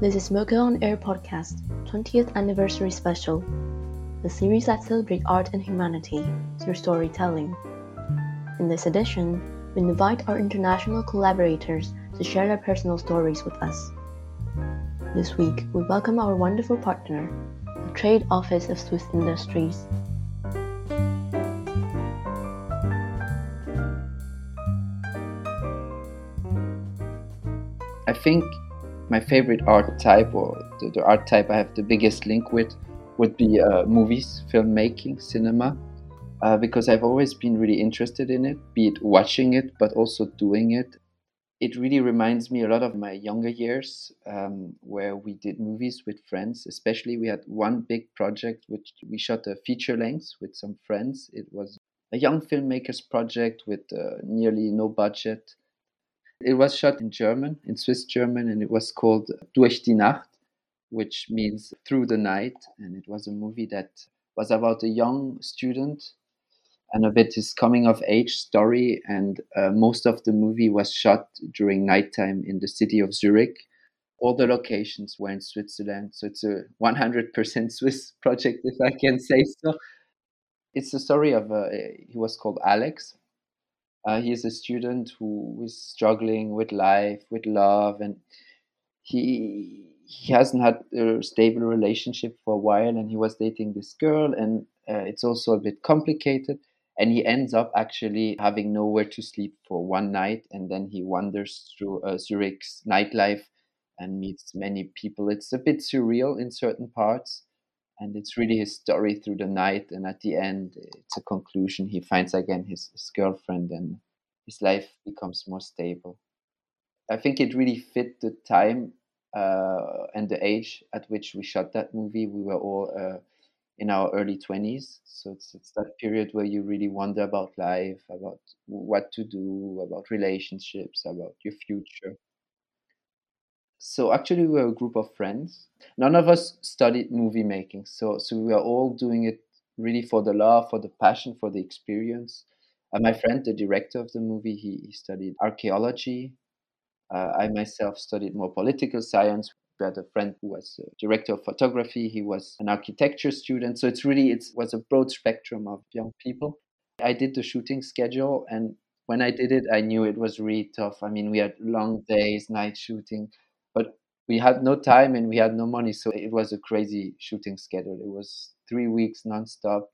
This is MoCA on Air podcast, 20th anniversary special, the series that celebrates art and humanity through storytelling. In this edition, we invite our international collaborators to share their personal stories with us. This week, we welcome our wonderful partner, the Trade Office of Swiss Industries. I think my favorite art type, or the, the, art type I have the biggest link with, would be uh, movies, filmmaking, cinema, uh, because I've always been really interested in it, be it watching it, but also doing it. It really reminds me a lot of my younger years, um, where we did movies with friends. Especially, we had one big project which we shot a feature length with some friends. It was a young filmmakers project with uh, nearly no budget it was shot in German, in Swiss German, and it was called Durch die Nacht, which means through the night. And it was a movie that was about a young student and a bit his coming of age story. And uh, most of the movie was shot during nighttime in the city of Zurich. All the locations were in Switzerland. So it's a 100% Swiss project, if I can say so. It's the story of, uh, he was called Alex, uh, he is a student who is struggling with life, with love, and he he hasn't had a stable relationship for a while, and he was dating this girl, and uh, it's also a bit complicated. And he ends up actually having nowhere to sleep for one night, and then he wanders through uh, Zurich's nightlife and meets many people. It's a bit surreal in certain parts, and it's really his story through the night and at the end it's a conclusion. He finds again his, his girlfriend and his life becomes more stable. I think it really fit the time uh, and the age at which we shot that movie. We were all uh, in our early 20s so it's, it's that period where you really wonder about life about what to do about relationships about your future so actually we were a group of friends. None of us studied movie making. So so we were all doing it really for the love for the passion for the experience. Uh, my friend the director of the movie he, he studied archaeology. Uh, i myself studied more political science. We had a friend who was a director of photography. He was an architecture student. So it's really it was a broad spectrum of young people. I did the shooting schedule and when i did it i knew it was really tough. I mean we had long days night shooting we had no time and we had no money so it was a crazy shooting schedule. It was three weeks nonstop.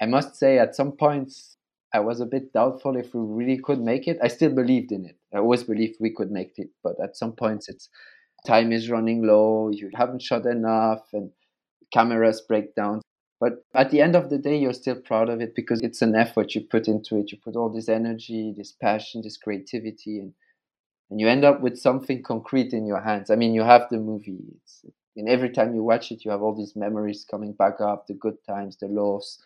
I must say at some points i was a bit doubtful if we really could make it. I still believed in it. I always believed we could make it but at some points it's time is running low you haven't shot enough and cameras break down. But at the end of the day you're still proud of it because it's an effort you put into it. You put all this energy this passion this creativity and and you end up with something concrete in your hands. I mean, you have the movie. It's, and every time you watch it, you have all these memories coming back up: the good times, the lows,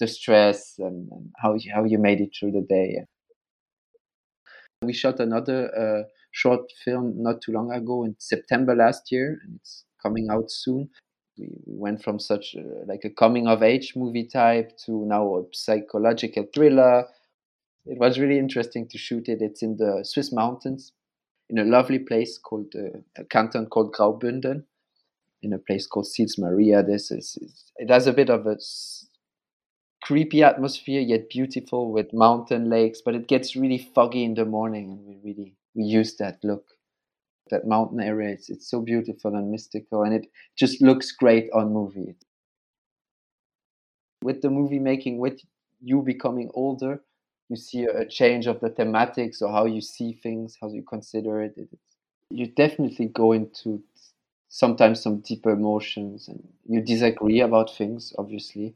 the stress, and, and how you, how you made it through the day. We shot another uh, short film not too long ago in September last year, and it's coming out soon. We, we went from such a, like a coming of age movie type to now a psychological thriller. It was really interesting to shoot it. It's in the Swiss mountains, in a lovely place called uh, a canton called Graubünden, in a place called Sils Maria. This is it has a bit of a creepy atmosphere yet beautiful with mountain lakes, but it gets really foggy in the morning, and we really we use that look. That mountain area, it's, it's so beautiful and mystical, and it just looks great on movie. With the movie making, with you becoming older, you see a change of the thematics or how you see things, how you consider it. you definitely go into sometimes some deeper emotions and you disagree about things, obviously.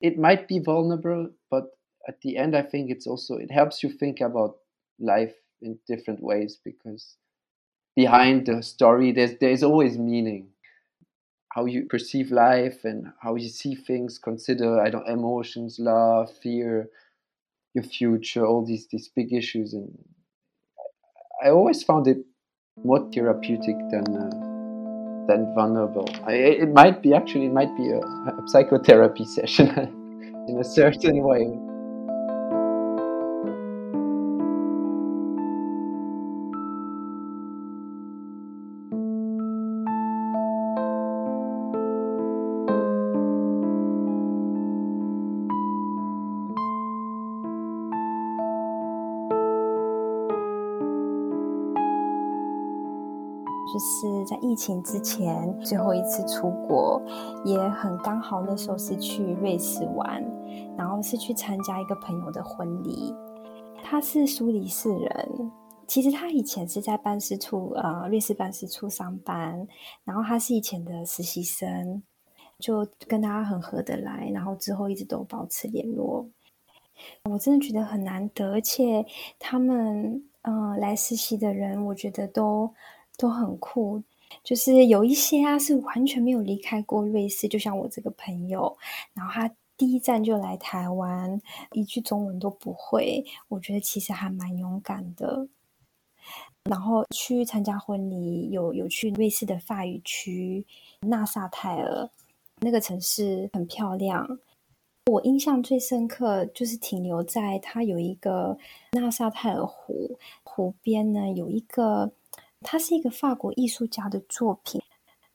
It might be vulnerable, but at the end, I think it's also, it helps you think about life in different ways because behind the story, there's, there's always meaning how you perceive life and how you see things consider i don't emotions love fear your future, all these these big issues, and I always found it more therapeutic than uh, than vulnerable. I, it might be actually it might be a, a psychotherapy session in a certain way. 就是在疫情之前最后一次出国，也很刚好那时候是去瑞士玩，然后是去参加一个朋友的婚礼。他是苏黎世人，其实他以前是在办事处，呃，瑞士办事处上班，然后他是以前的实习生，就跟他很合得来，然后之后一直都保持联络。我真的觉得很难得，而且他们，嗯，来实习的人，我觉得都。都很酷，就是有一些啊是完全没有离开过瑞士，就像我这个朋友，然后他第一站就来台湾，一句中文都不会，我觉得其实还蛮勇敢的。然后去参加婚礼，有有去瑞士的法语区纳萨泰尔那个城市很漂亮，我印象最深刻就是停留在它有一个纳萨泰尔湖，湖边呢有一个。它是一个法国艺术家的作品。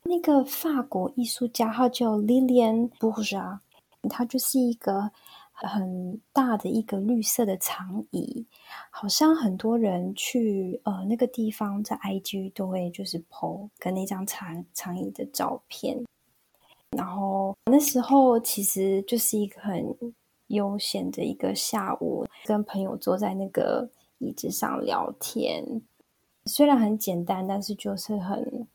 那个法国艺术家他叫 Lilian Bourgeat，他就是一个很大的一个绿色的长椅，好像很多人去呃那个地方在 IG 都会就是 po 跟那张长长椅的照片。然后那时候其实就是一个很悠闲的一个下午，跟朋友坐在那个椅子上聊天。虽然很简单，但是就是很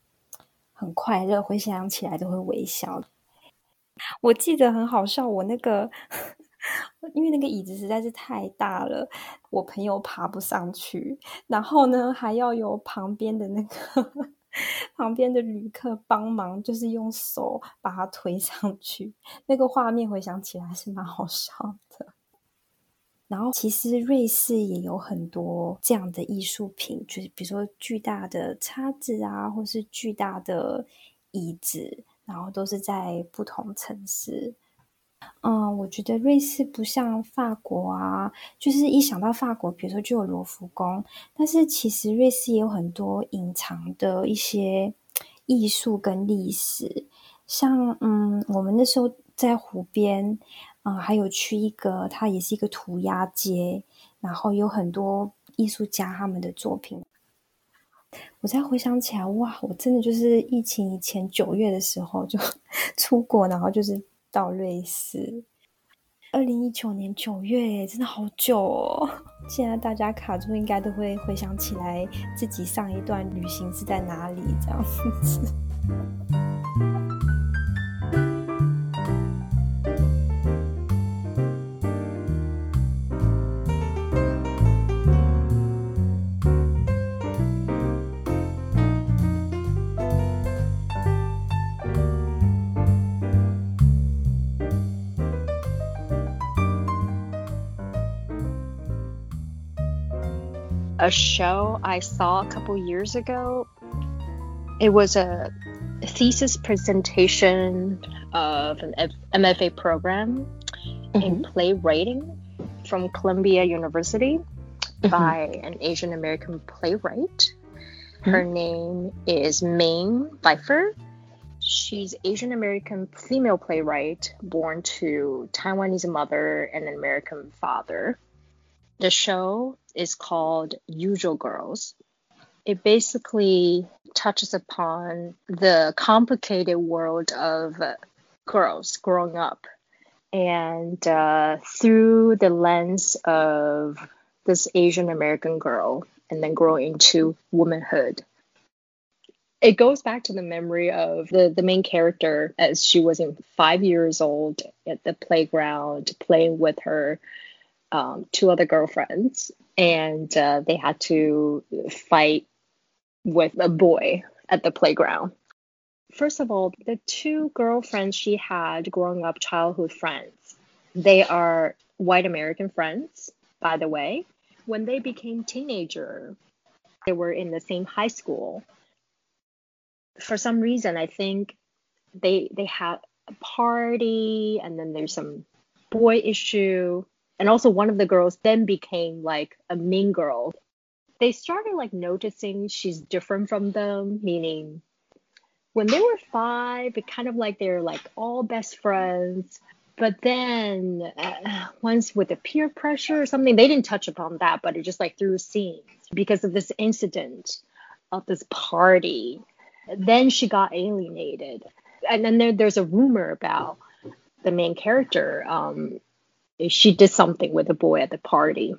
很快乐，回想起来都会微笑。我记得很好笑，我那个 因为那个椅子实在是太大了，我朋友爬不上去，然后呢还要有旁边的那个 旁边的旅客帮忙，就是用手把它推上去。那个画面回想起来是蛮好笑的。然后，其实瑞士也有很多这样的艺术品，就是比如说巨大的叉子啊，或是巨大的椅子，然后都是在不同城市。嗯，我觉得瑞士不像法国啊，就是一想到法国，比如说就有罗浮宫，但是其实瑞士也有很多隐藏的一些艺术跟历史，像嗯，我们那时候在湖边。嗯，还有去一个，它也是一个涂鸦街，然后有很多艺术家他们的作品。我再回想起来，哇，我真的就是疫情以前九月的时候就 出国，然后就是到瑞士。二零一九年九月，真的好久哦！现在大家卡住，应该都会回想起来自己上一段旅行是在哪里这样子。A show I saw a couple years ago. It was a thesis presentation of an MFA program mm-hmm. in playwriting from Columbia University mm-hmm. by an Asian American playwright. Mm-hmm. Her name is Ming Peiffer. She's Asian American female playwright born to Taiwanese mother and an American father. The show is called Usual Girls. It basically touches upon the complicated world of girls growing up and uh, through the lens of this Asian American girl and then growing into womanhood. It goes back to the memory of the, the main character as she was in five years old at the playground playing with her um, two other girlfriends, and uh, they had to fight with a boy at the playground. First of all, the two girlfriends she had growing up, childhood friends, they are white American friends, by the way. When they became teenager, they were in the same high school. For some reason, I think they they had a party, and then there's some boy issue and also one of the girls then became like a mean girl they started like noticing she's different from them meaning when they were five it kind of like they're like all best friends but then uh, once with the peer pressure or something they didn't touch upon that but it just like through scenes because of this incident of this party. Then she got alienated. And then there, there's a rumor about the main character. Um, she did something with a boy at the party.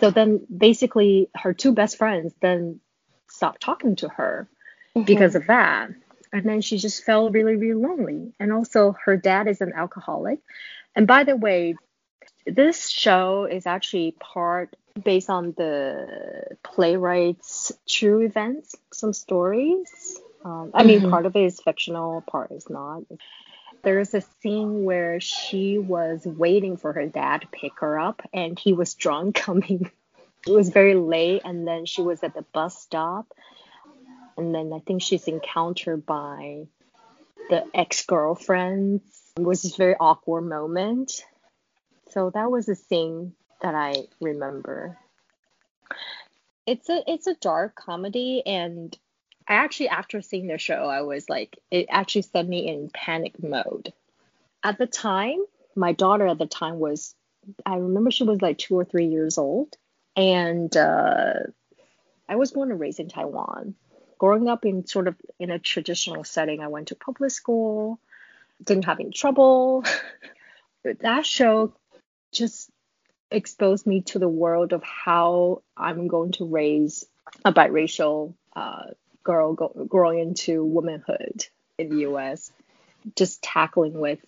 So then basically her two best friends then stopped talking to her mm-hmm. because of that. And then she just felt really, really lonely. And also her dad is an alcoholic. And by the way, this show is actually part based on the playwright's true events, some stories. Um, I mean, mm-hmm. part of it is fictional, part is not. There's a scene where she was waiting for her dad to pick her up, and he was drunk coming. it was very late, and then she was at the bus stop, and then I think she's encountered by the ex girlfriends. It was this very awkward moment. So that was a scene that I remember. It's a it's a dark comedy and I actually after seeing the show I was like it actually set me in panic mode. At the time, my daughter at the time was I remember she was like 2 or 3 years old and uh, I was born and raised in Taiwan. Growing up in sort of in a traditional setting, I went to public school, didn't have any trouble. But that show just exposed me to the world of how I'm going to raise a biracial uh, girl go, growing into womanhood in the US, just tackling with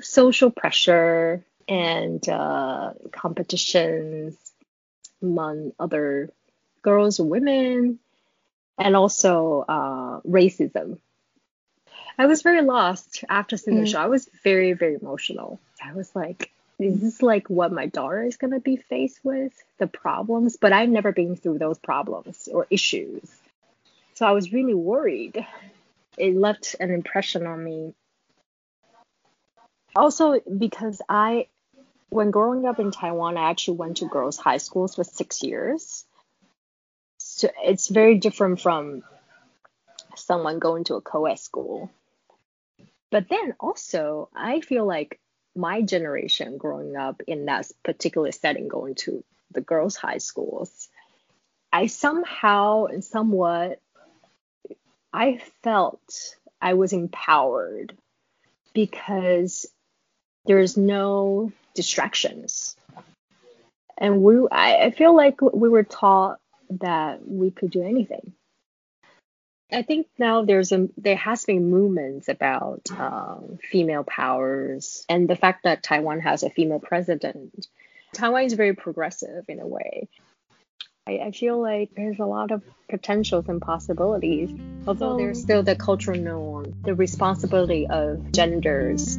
social pressure and uh, competitions among other girls women, and also uh, racism. I was very lost after seeing mm. the show. I was very, very emotional. I was like, is this like what my daughter is going to be faced with the problems but i've never been through those problems or issues so i was really worried. It left an impression on me. Also because i when growing up in taiwan i actually went to girls high schools for six years. So it's very different from someone going to a co-ed school. But then also i feel like my generation growing up in that particular setting, going to the girls' high schools, I somehow and somewhat I felt I was empowered because there's no distractions. And we I, I feel like we were taught that we could do anything. I think now there's a there has been movements about um, female powers and the fact that Taiwan has a female president. Taiwan is very progressive in a way. I, I feel like there's a lot of potentials and possibilities, although there's still the cultural norm, the responsibility of genders.